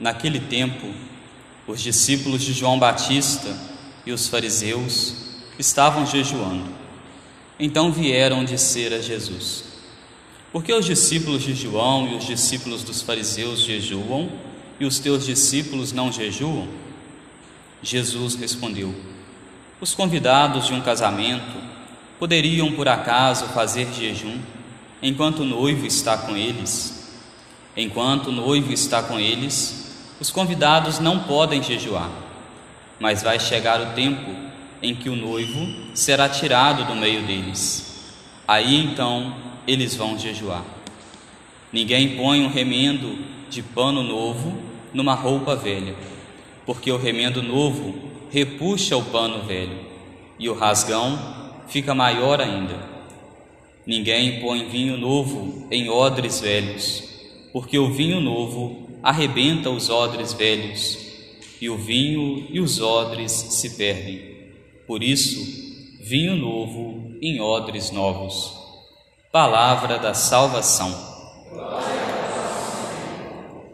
Naquele tempo, os discípulos de João Batista e os fariseus estavam jejuando. Então vieram dizer a Jesus: Por que os discípulos de João e os discípulos dos fariseus jejuam e os teus discípulos não jejuam? Jesus respondeu: Os convidados de um casamento poderiam por acaso fazer jejum enquanto o noivo está com eles? Enquanto o noivo está com eles, os convidados não podem jejuar, mas vai chegar o tempo em que o noivo será tirado do meio deles. Aí então eles vão jejuar. Ninguém põe um remendo de pano novo numa roupa velha, porque o remendo novo repuxa o pano velho e o rasgão fica maior ainda. Ninguém põe vinho novo em odres velhos, porque o vinho novo arrebenta os odres velhos, e o vinho e os odres se perdem. Por isso, vinho novo em odres novos. Palavra da salvação.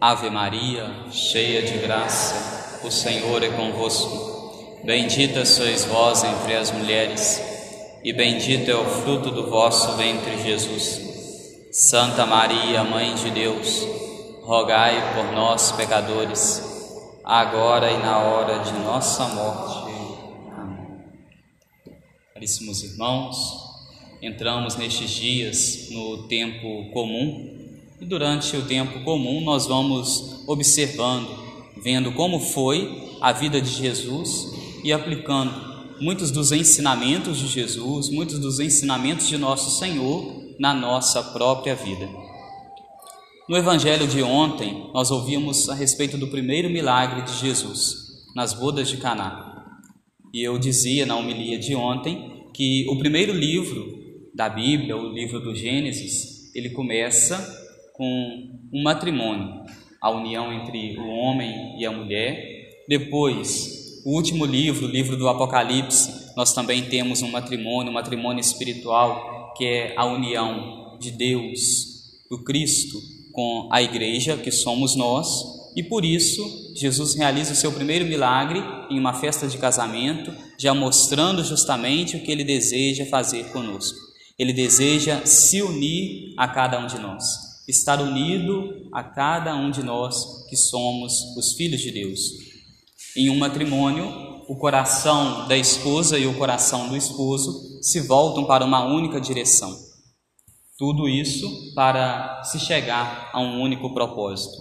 Ave Maria, cheia de graça, o Senhor é convosco. Bendita sois vós entre as mulheres, e bendito é o fruto do vosso ventre, Jesus. Santa Maria, Mãe de Deus, rogai por nós, pecadores, agora e na hora de nossa morte. Amém. Caríssimos irmãos, entramos nestes dias no tempo comum e durante o tempo comum nós vamos observando, vendo como foi a vida de Jesus e aplicando muitos dos ensinamentos de Jesus, muitos dos ensinamentos de nosso Senhor na nossa própria vida. No evangelho de ontem, nós ouvimos a respeito do primeiro milagre de Jesus nas bodas de Caná. E eu dizia na homilia de ontem que o primeiro livro da Bíblia, o livro do Gênesis, ele começa com um matrimônio, a união entre o homem e a mulher. Depois, o último livro, o livro do Apocalipse, nós também temos um matrimônio, um matrimônio espiritual, que é a união de Deus, do Cristo, com a igreja, que somos nós, e por isso Jesus realiza o seu primeiro milagre em uma festa de casamento, já mostrando justamente o que ele deseja fazer conosco. Ele deseja se unir a cada um de nós, estar unido a cada um de nós que somos os filhos de Deus. Em um matrimônio, o coração da esposa e o coração do esposo se voltam para uma única direção tudo isso para se chegar a um único propósito.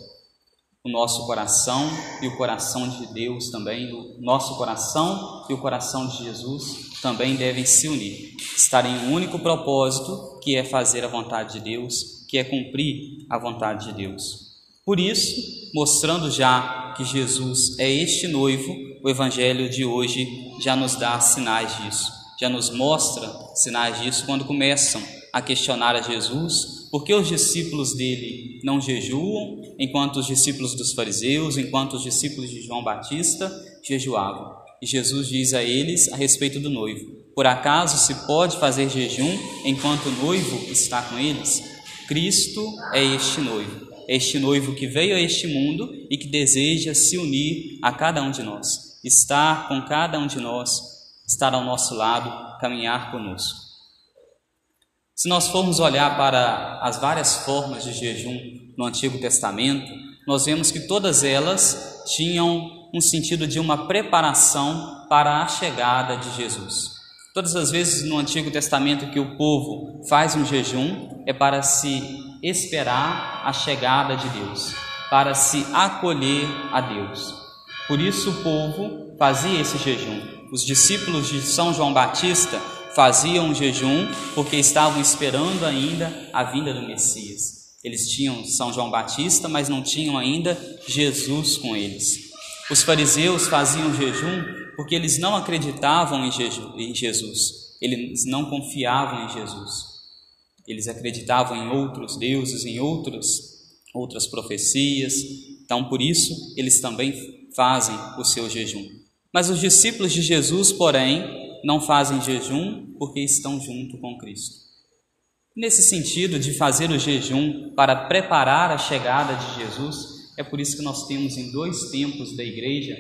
O nosso coração e o coração de Deus também, o nosso coração e o coração de Jesus também devem se unir, estar em um único propósito, que é fazer a vontade de Deus, que é cumprir a vontade de Deus. Por isso, mostrando já que Jesus é este noivo, o evangelho de hoje já nos dá sinais disso, já nos mostra sinais disso quando começam a questionar a Jesus por que os discípulos dele não jejuam, enquanto os discípulos dos fariseus, enquanto os discípulos de João Batista jejuavam. E Jesus diz a eles a respeito do noivo: Por acaso se pode fazer jejum enquanto o noivo está com eles? Cristo é este noivo, este noivo que veio a este mundo e que deseja se unir a cada um de nós, estar com cada um de nós, estar ao nosso lado, caminhar conosco. Se nós formos olhar para as várias formas de jejum no Antigo Testamento, nós vemos que todas elas tinham um sentido de uma preparação para a chegada de Jesus. Todas as vezes no Antigo Testamento que o povo faz um jejum é para se esperar a chegada de Deus, para se acolher a Deus. Por isso o povo fazia esse jejum. Os discípulos de São João Batista faziam jejum porque estavam esperando ainda a vinda do Messias. Eles tinham São João Batista, mas não tinham ainda Jesus com eles. Os fariseus faziam jejum porque eles não acreditavam em Jesus, eles não confiavam em Jesus. Eles acreditavam em outros deuses, em outros, outras profecias. Então, por isso, eles também fazem o seu jejum. Mas os discípulos de Jesus, porém, não fazem jejum porque estão junto com Cristo. Nesse sentido de fazer o jejum para preparar a chegada de Jesus, É por isso que nós temos em dois tempos da igreja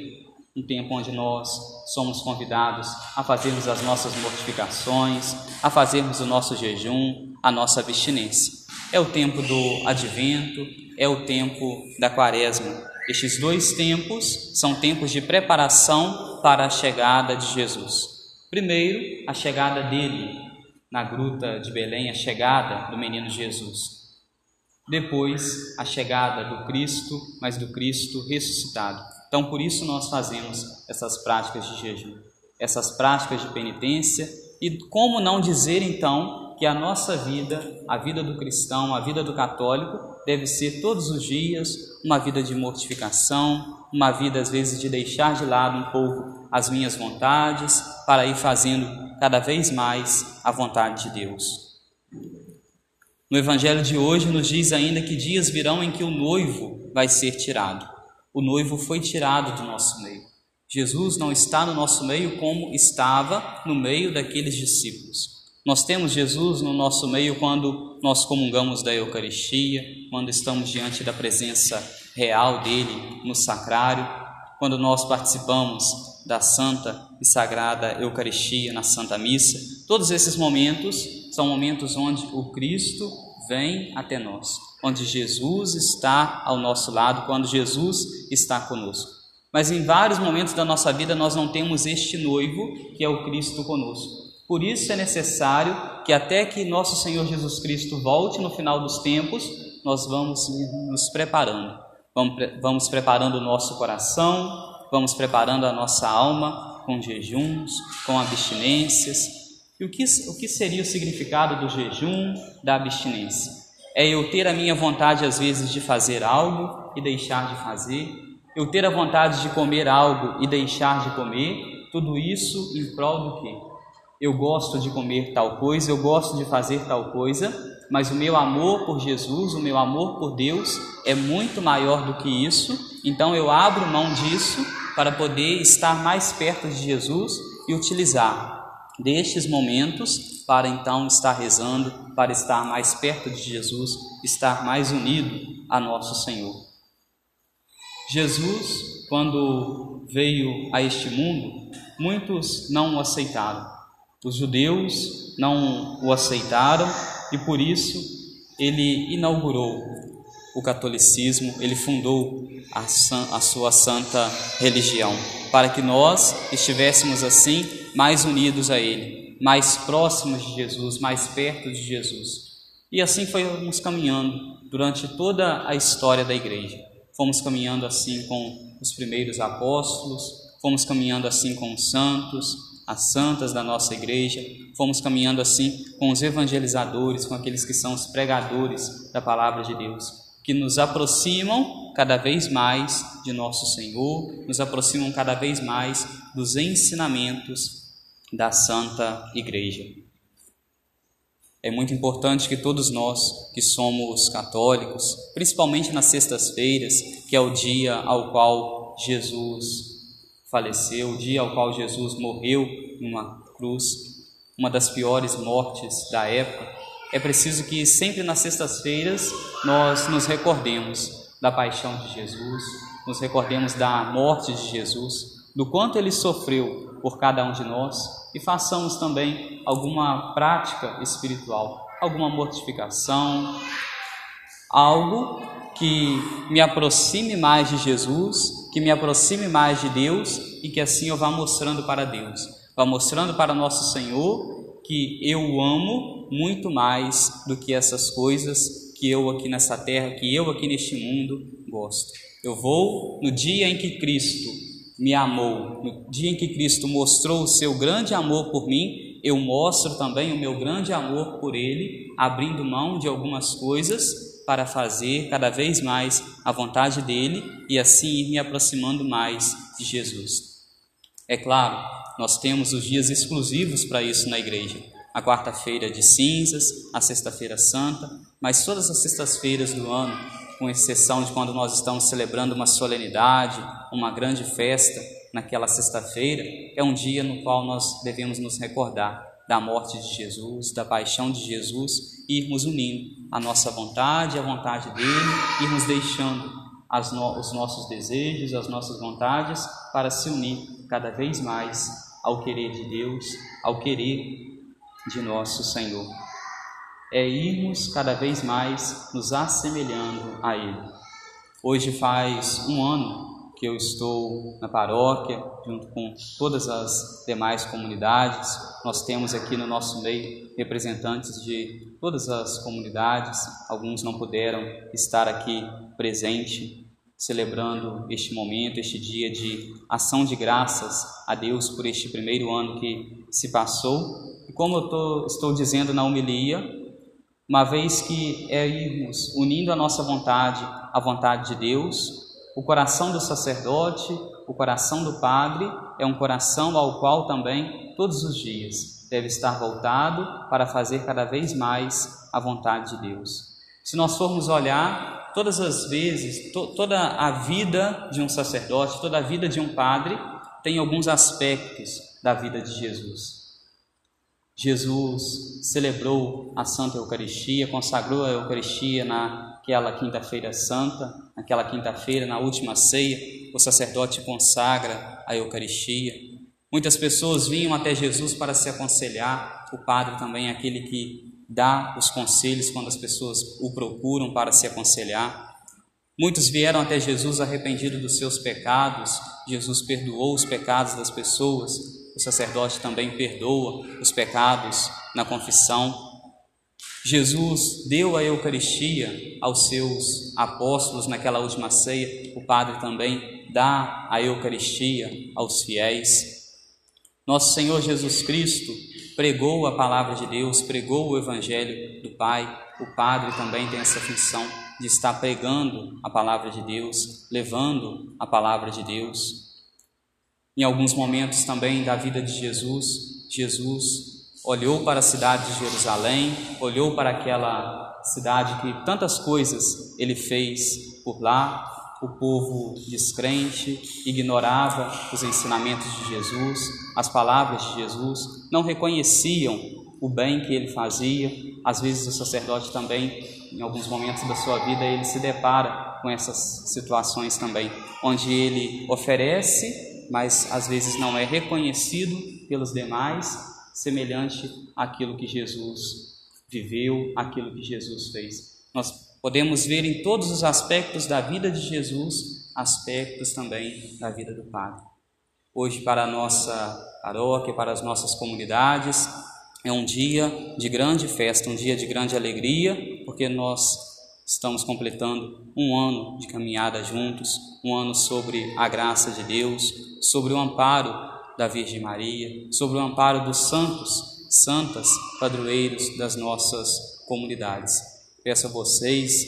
um tempo onde nós somos convidados a fazermos as nossas mortificações, a fazermos o nosso jejum, a nossa abstinência. É o tempo do advento, é o tempo da quaresma. Estes dois tempos são tempos de preparação para a chegada de Jesus. Primeiro, a chegada dele na gruta de Belém, a chegada do menino Jesus. Depois, a chegada do Cristo, mas do Cristo ressuscitado. Então, por isso nós fazemos essas práticas de jejum, essas práticas de penitência e como não dizer então que a nossa vida, a vida do cristão, a vida do católico, deve ser todos os dias uma vida de mortificação, uma vida às vezes de deixar de lado um pouco as minhas vontades para ir fazendo cada vez mais a vontade de Deus. No evangelho de hoje nos diz ainda que dias virão em que o noivo vai ser tirado o noivo foi tirado do nosso meio. Jesus não está no nosso meio como estava no meio daqueles discípulos. Nós temos Jesus no nosso meio quando nós comungamos da Eucaristia, quando estamos diante da presença real dele no sacrário, quando nós participamos da Santa e Sagrada Eucaristia na Santa Missa. Todos esses momentos são momentos onde o Cristo vem até nós onde Jesus está ao nosso lado, quando Jesus está conosco. Mas em vários momentos da nossa vida nós não temos este noivo que é o Cristo conosco. Por isso é necessário que até que nosso Senhor Jesus Cristo volte no final dos tempos, nós vamos nos preparando. Vamos, vamos preparando o nosso coração, vamos preparando a nossa alma com jejuns, com abstinências. E o que, o que seria o significado do jejum, da abstinência? é eu ter a minha vontade, às vezes, de fazer algo e deixar de fazer, eu ter a vontade de comer algo e deixar de comer, tudo isso em prol do quê? Eu gosto de comer tal coisa, eu gosto de fazer tal coisa, mas o meu amor por Jesus, o meu amor por Deus é muito maior do que isso, então eu abro mão disso para poder estar mais perto de Jesus e utilizar destes momentos para então estar rezando, para estar mais perto de Jesus, estar mais unido a nosso Senhor. Jesus, quando veio a este mundo, muitos não o aceitaram. Os judeus não o aceitaram e por isso ele inaugurou o catolicismo, ele fundou a, a sua santa religião, para que nós estivéssemos assim mais unidos a Ele, mais próximos de Jesus, mais perto de Jesus. E assim fomos caminhando durante toda a história da igreja. Fomos caminhando assim com os primeiros apóstolos, fomos caminhando assim com os santos, as santas da nossa igreja, fomos caminhando assim com os evangelizadores, com aqueles que são os pregadores da palavra de Deus que nos aproximam cada vez mais de nosso Senhor, nos aproximam cada vez mais dos ensinamentos da Santa Igreja. É muito importante que todos nós que somos católicos, principalmente nas sextas-feiras, que é o dia ao qual Jesus faleceu, o dia ao qual Jesus morreu numa cruz, uma das piores mortes da época, é preciso que sempre nas sextas-feiras nós nos recordemos da paixão de Jesus, nos recordemos da morte de Jesus, do quanto ele sofreu por cada um de nós e façamos também alguma prática espiritual, alguma mortificação, algo que me aproxime mais de Jesus, que me aproxime mais de Deus e que assim eu vá mostrando para Deus, vá mostrando para nosso Senhor que eu amo muito mais do que essas coisas que eu aqui nessa terra, que eu aqui neste mundo gosto. Eu vou no dia em que Cristo me amou, no dia em que Cristo mostrou o seu grande amor por mim, eu mostro também o meu grande amor por Ele, abrindo mão de algumas coisas para fazer cada vez mais a vontade dele e assim ir me aproximando mais de Jesus. É claro, nós temos os dias exclusivos para isso na igreja. A quarta-feira de cinzas, a sexta-feira santa, mas todas as sextas-feiras do ano, com exceção de quando nós estamos celebrando uma solenidade, uma grande festa, naquela sexta-feira, é um dia no qual nós devemos nos recordar da morte de Jesus, da paixão de Jesus, e irmos unindo a nossa vontade, a vontade dele, irmos deixando no, os nossos desejos, as nossas vontades, para se unir cada vez mais ao querer de Deus, ao querer de nosso Senhor. É irmos cada vez mais nos assemelhando a Ele. Hoje faz um ano que eu estou na paróquia, junto com todas as demais comunidades. Nós temos aqui no nosso meio representantes de todas as comunidades, alguns não puderam estar aqui presente, celebrando este momento, este dia de ação de graças a Deus por este primeiro ano que se passou. E como eu tô, estou dizendo na homilia, uma vez que é irmos unindo a nossa vontade à vontade de Deus, o coração do sacerdote, o coração do padre, é um coração ao qual também, todos os dias, deve estar voltado para fazer cada vez mais a vontade de Deus. Se nós formos olhar, todas as vezes, to, toda a vida de um sacerdote, toda a vida de um padre, tem alguns aspectos da vida de Jesus. Jesus celebrou a Santa Eucaristia, consagrou a Eucaristia naquela quinta-feira santa, naquela quinta-feira, na última ceia, o sacerdote consagra a Eucaristia. Muitas pessoas vinham até Jesus para se aconselhar, o padre também é aquele que dá os conselhos quando as pessoas o procuram para se aconselhar. Muitos vieram até Jesus arrependidos dos seus pecados, Jesus perdoou os pecados das pessoas, o sacerdote também perdoa os pecados na confissão. Jesus deu a Eucaristia aos seus apóstolos naquela última ceia, o Padre também dá a Eucaristia aos fiéis. Nosso Senhor Jesus Cristo pregou a palavra de Deus, pregou o Evangelho do Pai. O Padre também tem essa função de estar pregando a palavra de Deus, levando a palavra de Deus. Em alguns momentos também da vida de Jesus, Jesus olhou para a cidade de Jerusalém, olhou para aquela cidade que tantas coisas ele fez por lá. O povo descrente ignorava os ensinamentos de Jesus, as palavras de Jesus, não reconheciam o bem que ele fazia. Às vezes o sacerdote também, em alguns momentos da sua vida, ele se depara com essas situações também, onde ele oferece mas às vezes não é reconhecido pelos demais, semelhante àquilo que Jesus viveu, aquilo que Jesus fez. Nós podemos ver em todos os aspectos da vida de Jesus, aspectos também da vida do Padre. Hoje, para a nossa paróquia, para as nossas comunidades, é um dia de grande festa, um dia de grande alegria, porque nós Estamos completando um ano de caminhada juntos, um ano sobre a graça de Deus, sobre o amparo da Virgem Maria, sobre o amparo dos santos, santas, padroeiros das nossas comunidades. Peço a vocês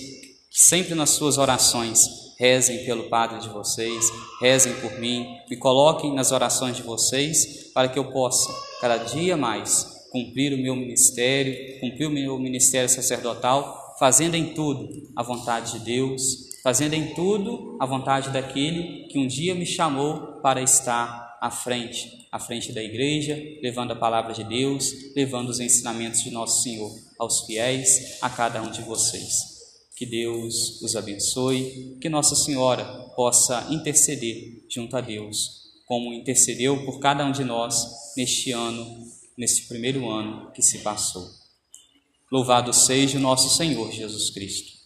que sempre nas suas orações rezem pelo Padre de vocês, rezem por mim, me coloquem nas orações de vocês para que eu possa cada dia mais cumprir o meu ministério, cumprir o meu ministério sacerdotal fazendo em tudo a vontade de Deus, fazendo em tudo a vontade daquele que um dia me chamou para estar à frente, à frente da igreja, levando a palavra de Deus, levando os ensinamentos de nosso Senhor aos fiéis, a cada um de vocês. Que Deus os abençoe, que Nossa Senhora possa interceder junto a Deus, como intercedeu por cada um de nós neste ano, neste primeiro ano que se passou. Louvado seja o nosso Senhor Jesus Cristo.